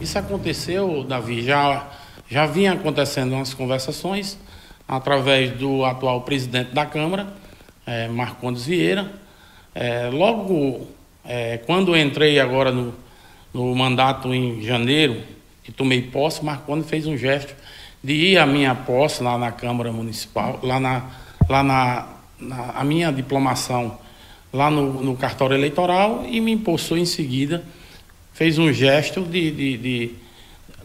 Isso aconteceu, Davi, já, já vinha acontecendo umas conversações através do atual presidente da Câmara, é, Marcondes Vieira. É, logo é, quando entrei agora no, no mandato em janeiro, e tomei posse, Marcondes fez um gesto de ir à minha posse lá na Câmara Municipal, lá na, lá na, na a minha diplomação lá no, no cartório eleitoral e me impulsou em seguida, fez um gesto de, de, de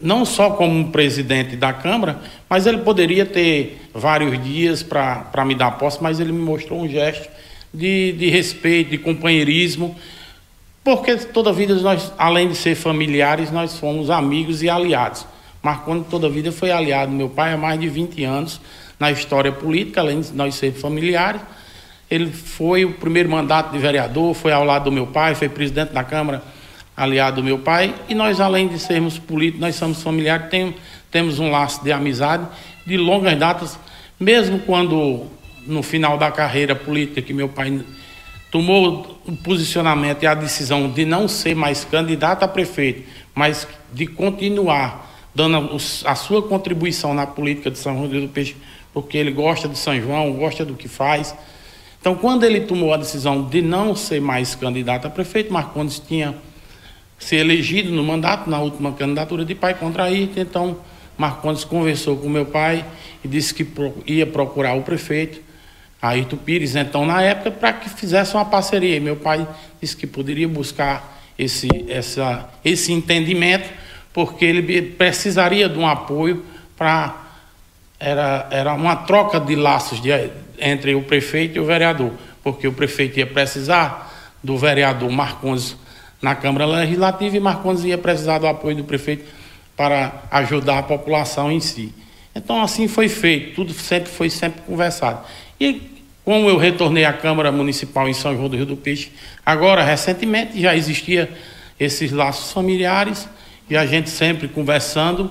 não só como presidente da Câmara, mas ele poderia ter vários dias para me dar posse, mas ele me mostrou um gesto de, de respeito, de companheirismo, porque toda vida nós, além de ser familiares, nós fomos amigos e aliados. Marconi toda vida foi aliado meu pai há mais de 20 anos na história política, além de nós ser familiares. Ele foi o primeiro mandato de vereador, foi ao lado do meu pai, foi presidente da Câmara, aliado do meu pai. E nós, além de sermos políticos, nós somos familiares, tem, temos um laço de amizade de longas datas, mesmo quando no final da carreira política que meu pai tomou o posicionamento e a decisão de não ser mais candidato a prefeito, mas de continuar dando a sua contribuição na política de São Rodrigo do Peixe, porque ele gosta de São João, gosta do que faz. Então, quando ele tomou a decisão de não ser mais candidato a prefeito, Marcondes tinha se elegido no mandato, na última candidatura de pai contra Ayrton, então Marcondes conversou com meu pai e disse que ia procurar o prefeito Ayrton Pires, então, na época, para que fizesse uma parceria. E meu pai disse que poderia buscar esse, essa, esse entendimento, porque ele precisaria de um apoio para. Era, era uma troca de laços de, entre o prefeito e o vereador, porque o prefeito ia precisar do vereador Marcondes na Câmara Legislativa e Marcondes ia precisar do apoio do prefeito para ajudar a população em si. Então assim foi feito, tudo sempre foi sempre conversado. E como eu retornei à Câmara Municipal em São João do Rio do Peixe, agora recentemente já existia esses laços familiares e a gente sempre conversando,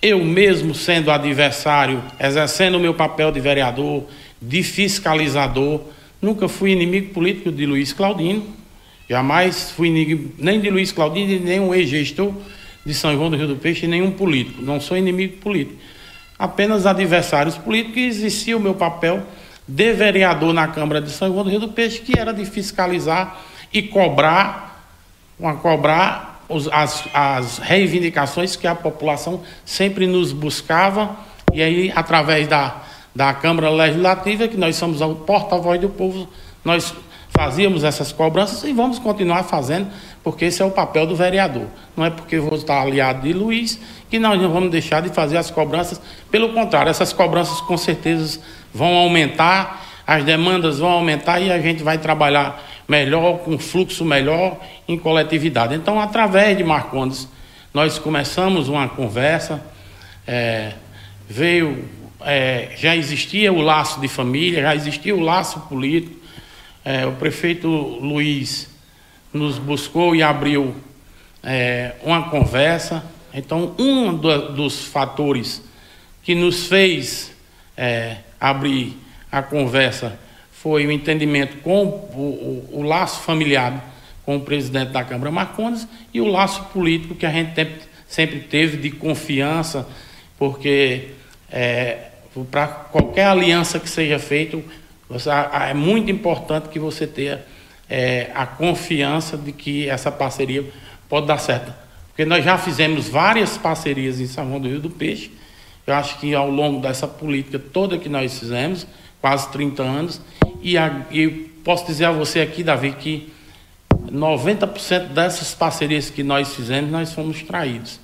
eu mesmo sendo adversário, exercendo o meu papel de vereador, de fiscalizador, nunca fui inimigo político de Luiz Claudino, jamais fui nem de Luiz Claudino, nem um ex-gestor de São João do Rio do Peixe, nenhum político, não sou inimigo político, apenas adversários políticos e existia o meu papel de vereador na Câmara de São João do Rio do Peixe, que era de fiscalizar e cobrar, uma, cobrar os, as, as reivindicações que a população sempre nos buscava, e aí, através da, da Câmara Legislativa, que nós somos o porta-voz do povo, nós fazíamos essas cobranças e vamos continuar fazendo, porque esse é o papel do vereador. Não é porque vou estar aliado de Luiz que nós não vamos deixar de fazer as cobranças. Pelo contrário, essas cobranças com certeza vão aumentar, as demandas vão aumentar e a gente vai trabalhar melhor, com fluxo melhor em coletividade. Então, através de Marcondes, nós começamos uma conversa, é, veio, é, já existia o laço de família, já existia o laço político. É, o prefeito Luiz nos buscou e abriu é, uma conversa. Então, um do, dos fatores que nos fez é, abrir a conversa foi o entendimento com o, o, o, laço familiar com o presidente da Câmara Marcondes e o laço político que a gente sempre teve de confiança, porque é, para qualquer aliança que seja feita, é muito importante que você tenha é, a confiança de que essa parceria pode dar certo. Porque nós já fizemos várias parcerias em São João do Rio do Peixe, eu acho que ao longo dessa política toda que nós fizemos, quase 30 anos, e, a, posso dizer a você aqui, Davi, que 90% dessas parcerias que nós fizemos, nós fomos traídos.